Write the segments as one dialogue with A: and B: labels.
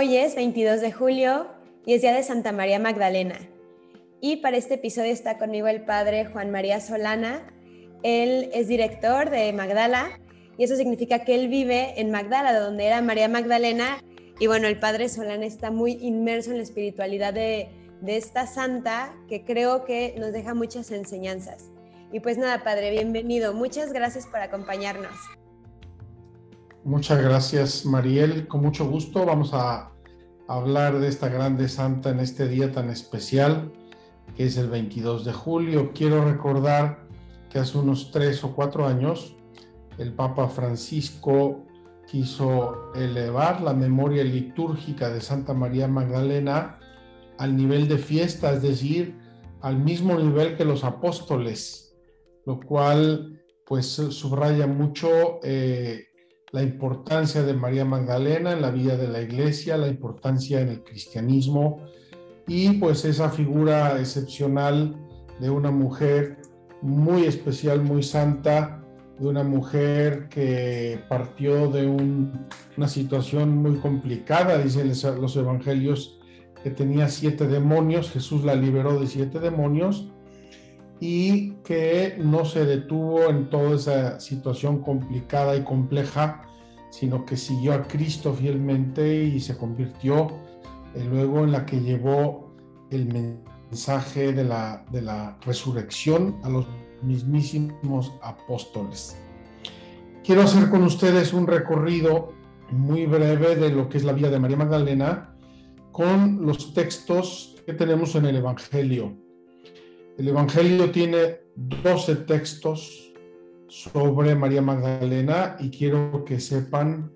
A: Hoy es 22 de julio y es día de Santa María Magdalena. Y para este episodio está conmigo el padre Juan María Solana. Él es director de Magdala y eso significa que él vive en Magdala, donde era María Magdalena. Y bueno, el padre Solana está muy inmerso en la espiritualidad de, esta santa que creo que nos deja muchas enseñanzas. Y pues nada, padre, bienvenido. Muchas gracias por acompañarnos.
B: Muchas gracias, Mariel. Con mucho gusto vamos a hablar de esta grande santa en este día tan especial, que es el 22 de julio. Quiero recordar que hace unos tres o cuatro años el Papa Francisco quiso elevar la memoria litúrgica de Santa María Magdalena al nivel de fiesta, es decir, al mismo nivel que los apóstoles, lo cual pues subraya mucho eh, la importancia de María Magdalena en la vida de la iglesia, la importancia en el cristianismo y pues esa figura excepcional de una mujer muy especial, muy santa, de una mujer que partió de una situación muy complicada, dicen los evangelios, que tenía siete demonios, Jesús la liberó de siete demonios y que no se detuvo en toda esa situación complicada y compleja, sino que siguió a Cristo fielmente y se convirtió eh, luego en la que llevó el mensaje de la, de la resurrección a los mismísimos apóstoles. Quiero hacer con ustedes un recorrido muy breve de lo que es la vida de María Magdalena con los textos que tenemos en el Evangelio. El Evangelio tiene 12 textos sobre María Magdalena y quiero que sepan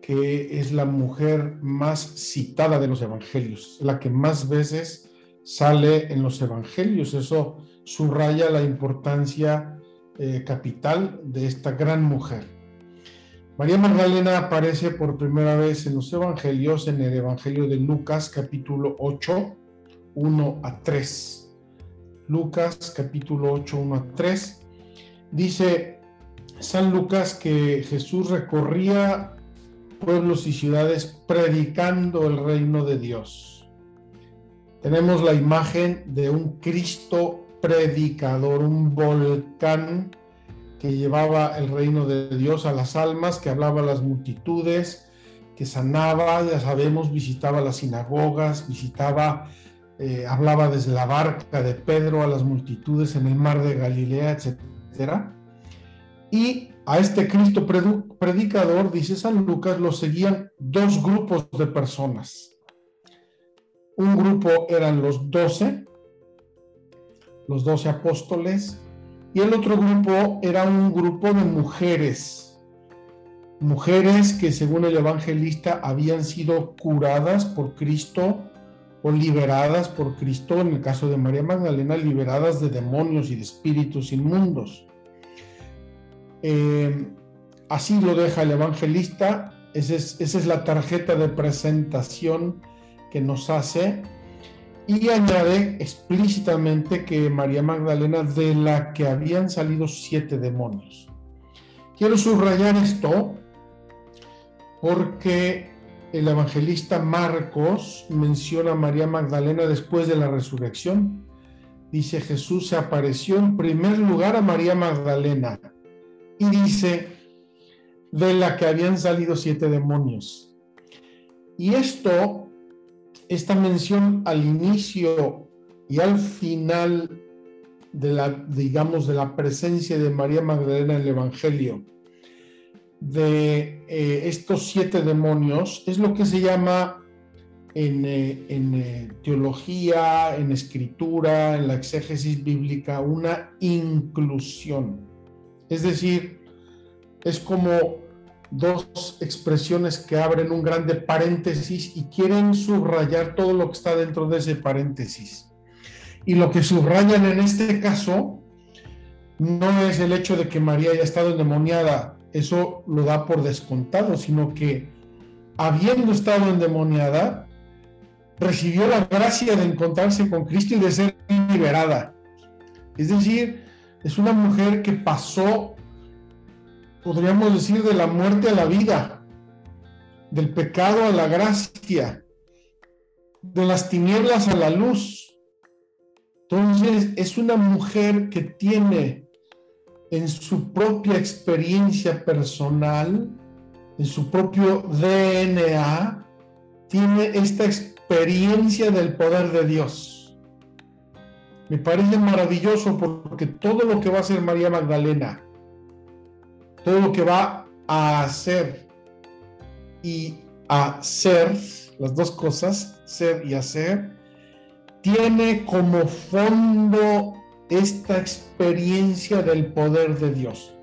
B: que es la mujer más citada de los Evangelios, la que más veces sale en los Evangelios. Eso subraya la importancia eh, capital de esta gran mujer. María Magdalena aparece por primera vez en los Evangelios, en el Evangelio de Lucas capítulo 8, 1 a 3. Lucas capítulo 8, 1 a 3. Dice San Lucas que Jesús recorría pueblos y ciudades predicando el reino de Dios. Tenemos la imagen de un Cristo predicador, un volcán que llevaba el reino de Dios a las almas, que hablaba a las multitudes, que sanaba, ya sabemos, visitaba las sinagogas, visitaba eh, hablaba desde la barca de Pedro a las multitudes en el mar de Galilea, etc. Y a este Cristo predicador, dice San Lucas, lo seguían dos grupos de personas. Un grupo eran los doce, los doce apóstoles, y el otro grupo era un grupo de mujeres, mujeres que según el evangelista habían sido curadas por Cristo liberadas por Cristo, en el caso de María Magdalena, liberadas de demonios y de espíritus inmundos. Eh, así lo deja el evangelista, esa es, esa es la tarjeta de presentación que nos hace y añade explícitamente que María Magdalena de la que habían salido siete demonios. Quiero subrayar esto porque el evangelista Marcos menciona a María Magdalena después de la resurrección. Dice Jesús se apareció en primer lugar a María Magdalena y dice de la que habían salido siete demonios. Y esto, esta mención al inicio y al final de la, digamos, de la presencia de María Magdalena en el Evangelio, de eh, estos siete demonios es lo que se llama en, eh, eh, teología, en escritura, en la exégesis bíblica, una inclusión. Es decir, es como dos expresiones que abren un grande paréntesis y quieren subrayar todo lo que está dentro de ese paréntesis. Y lo que subrayan en este caso no es el hecho de que María haya estado endemoniada eso lo da por descontado, sino que habiendo estado endemoniada, recibió la gracia de encontrarse con Cristo y de ser liberada. Es decir, es una mujer que pasó, podríamos decir, de la muerte a la vida. del pecado a la gracia, de las tinieblas a la luz. Entonces es una mujer que tiene en su propia experiencia personal, en su propio DNA, tiene esta experiencia del poder de Dios. Me parece maravilloso porque todo lo que va a hacer María Magdalena, todo lo que va a hacer y hacer, las dos cosas, ser y hacer, tiene como fondo esta experiencia del poder de Dios.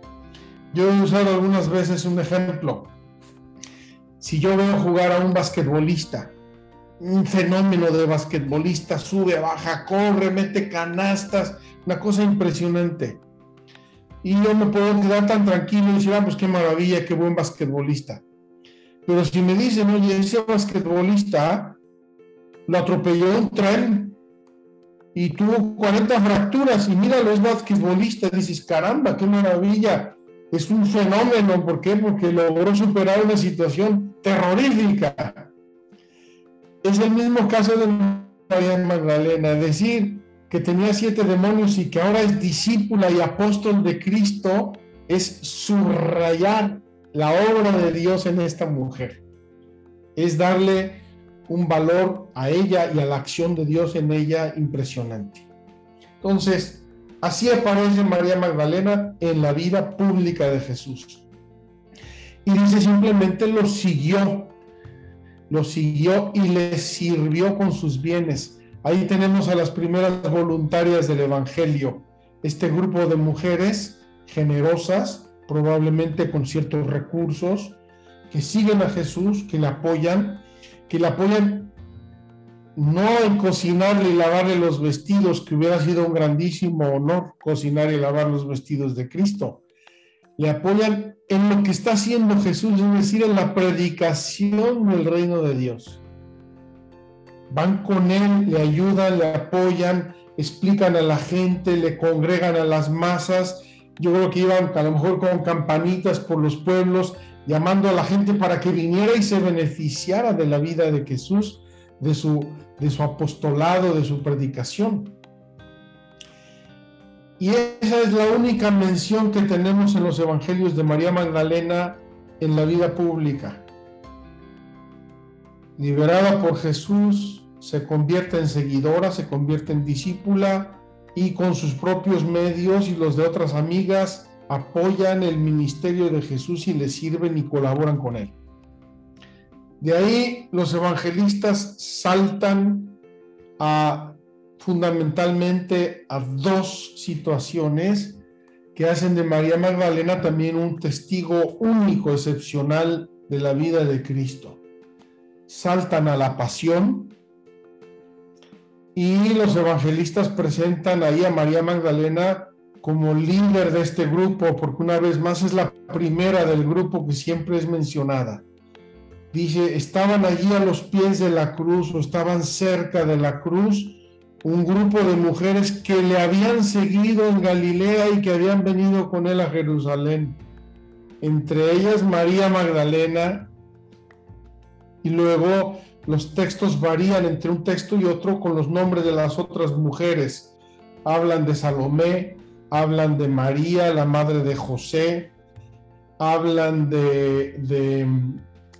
B: Yo he usado algunas veces un ejemplo. Si yo veo jugar a un basquetbolista, un fenómeno de basquetbolista, sube, baja, corre, mete canastas, una cosa impresionante. Y yo me puedo quedar tan tranquilo y decir, ah, pues qué maravilla, qué buen basquetbolista. Pero si me dicen, oye, ese basquetbolista lo atropelló un tren y tuvo 40 fracturas y mira los basquetbolistas, dices, caramba, qué maravilla, es un fenómeno, ¿por qué? Porque logró superar una situación terrorífica. Es el mismo caso de María Magdalena, decir que tenía siete demonios y que ahora es discípula y apóstol de Cristo, es subrayar la obra de Dios en esta mujer. Es darle un valor a ella y a la acción de Dios en ella impresionante. Entonces, así aparece María Magdalena en la vida pública de Jesús. Y dice simplemente lo siguió, lo siguió y le sirvió con sus bienes. Ahí tenemos a las primeras voluntarias del Evangelio, este grupo de mujeres generosas probablemente con ciertos recursos, que siguen a Jesús, que le apoyan, que le apoyan no en cocinarle y lavarle los vestidos, que hubiera sido un grandísimo honor cocinar y lavar los vestidos de Cristo. Le apoyan en lo que está haciendo Jesús, es decir, en la predicación del reino de Dios. Van con él, le ayudan, le apoyan, explican a la gente, le congregan a las masas yo creo que iban a lo mejor con campanitas por los pueblos, llamando a la gente para que viniera y se beneficiara de la vida de Jesús, de su, de su apostolado, de su predicación. Y esa es la única mención que tenemos en los evangelios de María Magdalena en la vida pública. Liberada por Jesús, se convierte en seguidora, se convierte en discípula, y con sus propios medios y los de otras amigas apoyan el ministerio de Jesús y le sirven y colaboran con él. De ahí los evangelistas saltan a fundamentalmente a dos situaciones que hacen de María Magdalena también un testigo único, excepcional de la vida de Cristo. Saltan a la pasión, y los evangelistas presentan ahí a María Magdalena como líder de este grupo, porque una vez más es la primera del grupo que siempre es mencionada. Dice, estaban allí a los pies de la cruz o estaban cerca de la cruz un grupo de mujeres que le habían seguido en Galilea y que habían venido con él a Jerusalén. Entre ellas María Magdalena y luego los textos varían entre un texto y otro con los nombres de las otras mujeres. Hablan de Salomé, hablan de María, la madre de José, hablan de,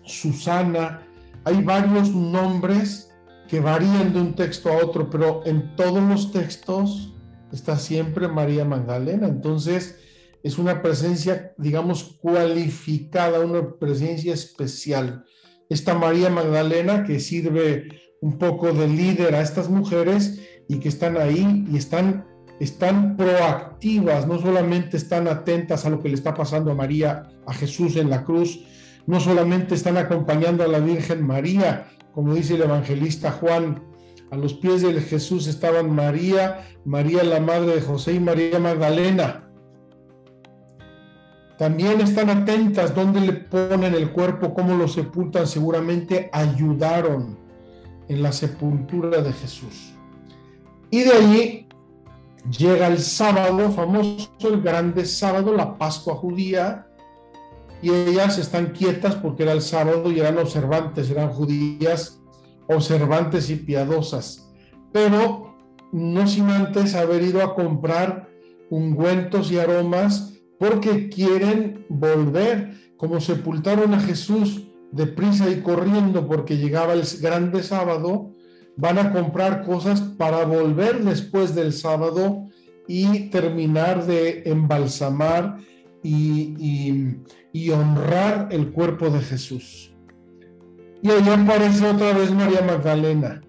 B: Susana. Hay varios nombres que varían de un texto a otro, pero en todos los textos está siempre María Magdalena. Entonces, es una presencia, digamos, cualificada, una presencia especial esta María Magdalena que sirve un poco de líder a estas mujeres y que están ahí y están, están proactivas, no solamente están atentas a lo que le está pasando a María, a Jesús en la cruz, no solamente están acompañando a la Virgen María, como dice el evangelista Juan, a los pies de Jesús estaban María, María la madre de José y María Magdalena. También están atentas dónde le ponen el cuerpo, cómo lo sepultan. Seguramente ayudaron en la sepultura de Jesús. Y de allí llega el sábado famoso, el grande sábado, la Pascua judía. y ellas están quietas porque era el sábado y eran observantes, eran judías observantes y piadosas, pero no sin antes haber ido a comprar ungüentos y aromas porque quieren volver, como sepultaron a Jesús deprisa y corriendo porque llegaba el grande sábado, van a comprar cosas para volver después del sábado y terminar de embalsamar y, honrar el cuerpo de Jesús. Y ahí aparece otra vez María Magdalena.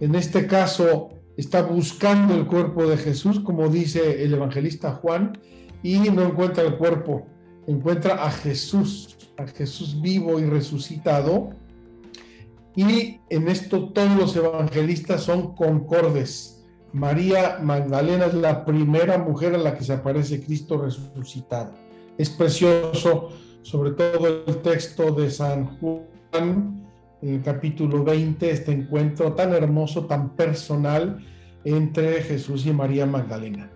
B: En este caso está buscando el cuerpo de Jesús, como dice el evangelista Juan, y no encuentra el cuerpo, encuentra a Jesús, a Jesús vivo y resucitado. Y en esto todos los evangelistas son concordes María Magdalena es la primera mujer a la que se aparece Cristo resucitado. Es precioso, sobre todo el texto de San Juan, en el capítulo 20, este encuentro tan hermoso, tan personal entre Jesús y María Magdalena.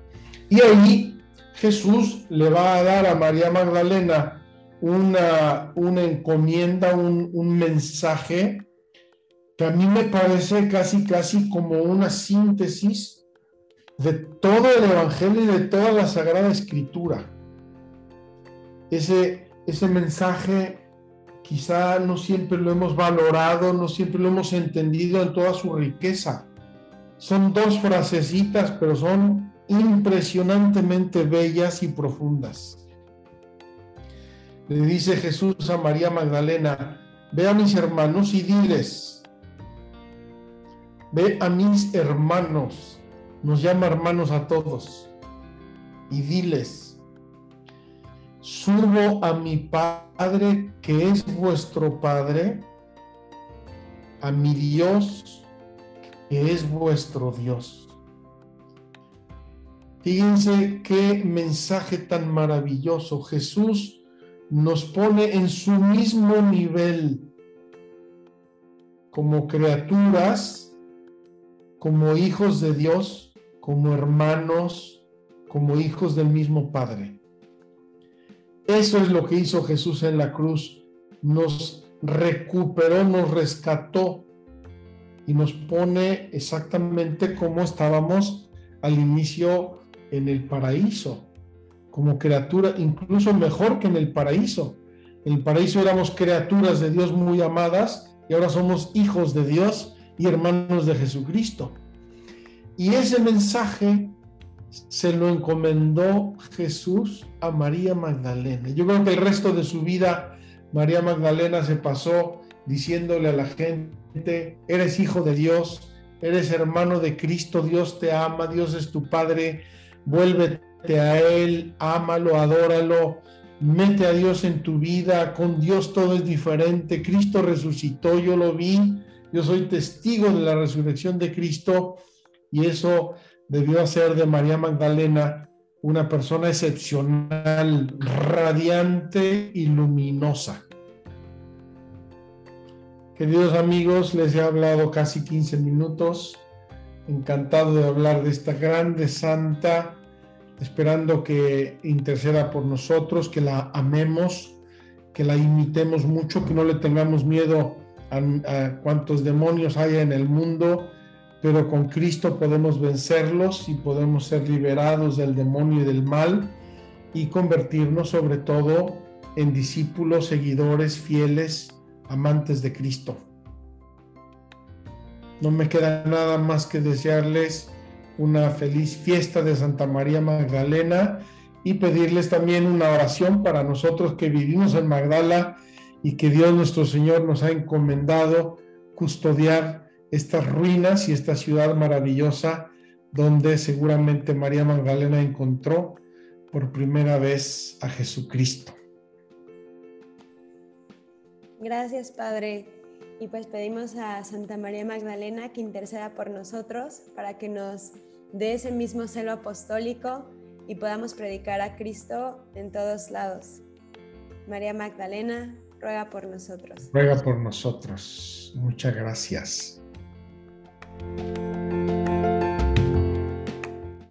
B: Y ahí Jesús le va a dar a María Magdalena una, una encomienda, un, un mensaje a mí me parece casi, casi como una síntesis de todo el Evangelio y de toda la Sagrada Escritura. Ese, ese mensaje quizá no siempre lo hemos valorado, no siempre lo hemos entendido en toda su riqueza. Son dos frasecitas, pero son impresionantemente bellas y profundas. Le dice Jesús a María Magdalena, ve a mis hermanos y diles, Ve a mis hermanos, nos llama hermanos a todos, y diles, subo a mi Padre que es vuestro Padre, a mi Dios que es vuestro Dios. Fíjense qué mensaje tan maravilloso. Jesús nos pone en su mismo nivel como criaturas como hijos de Dios, como hermanos, como hijos del mismo Padre. Eso es lo que hizo Jesús en la cruz. Nos recuperó, nos rescató y nos pone exactamente como estábamos al inicio en el paraíso, como criatura, incluso mejor que en el paraíso. En el paraíso éramos criaturas de Dios muy amadas y ahora somos hijos de Dios y hermanos de Jesucristo. Y ese mensaje se lo encomendó Jesús a María Magdalena. Yo creo que el resto de su vida María Magdalena se pasó diciéndole a la gente, eres hijo de Dios, eres hermano de Cristo, Dios te ama, Dios es tu Padre, vuélvete a Él, ámalo, adóralo, mete a Dios en tu vida, con Dios todo es diferente, Cristo resucitó, yo lo vi, yo soy testigo de la resurrección de Cristo y eso debió hacer de María Magdalena una persona excepcional, radiante y luminosa. Queridos amigos, les he hablado casi 15 minutos. Encantado de hablar de esta grande santa, esperando que interceda por nosotros, que la amemos, que la imitemos mucho, que no le tengamos miedo a, cuantos demonios haya en el mundo, pero con Cristo podemos vencerlos y podemos ser liberados del demonio y del mal y convertirnos sobre todo en discípulos, seguidores, fieles, amantes de Cristo. No me queda nada más que desearles una feliz fiesta de Santa María Magdalena y pedirles también una oración para nosotros que vivimos en Magdala y que Dios nuestro Señor nos ha encomendado custodiar estas ruinas y esta ciudad maravillosa donde seguramente María Magdalena encontró por primera vez a Jesucristo.
A: Gracias, Padre. Y pues pedimos a Santa María Magdalena que interceda por nosotros para que nos dé ese mismo celo apostólico y podamos predicar a Cristo en todos lados. María Magdalena, ruega por nosotros.
B: Ruega por nosotros. Muchas gracias.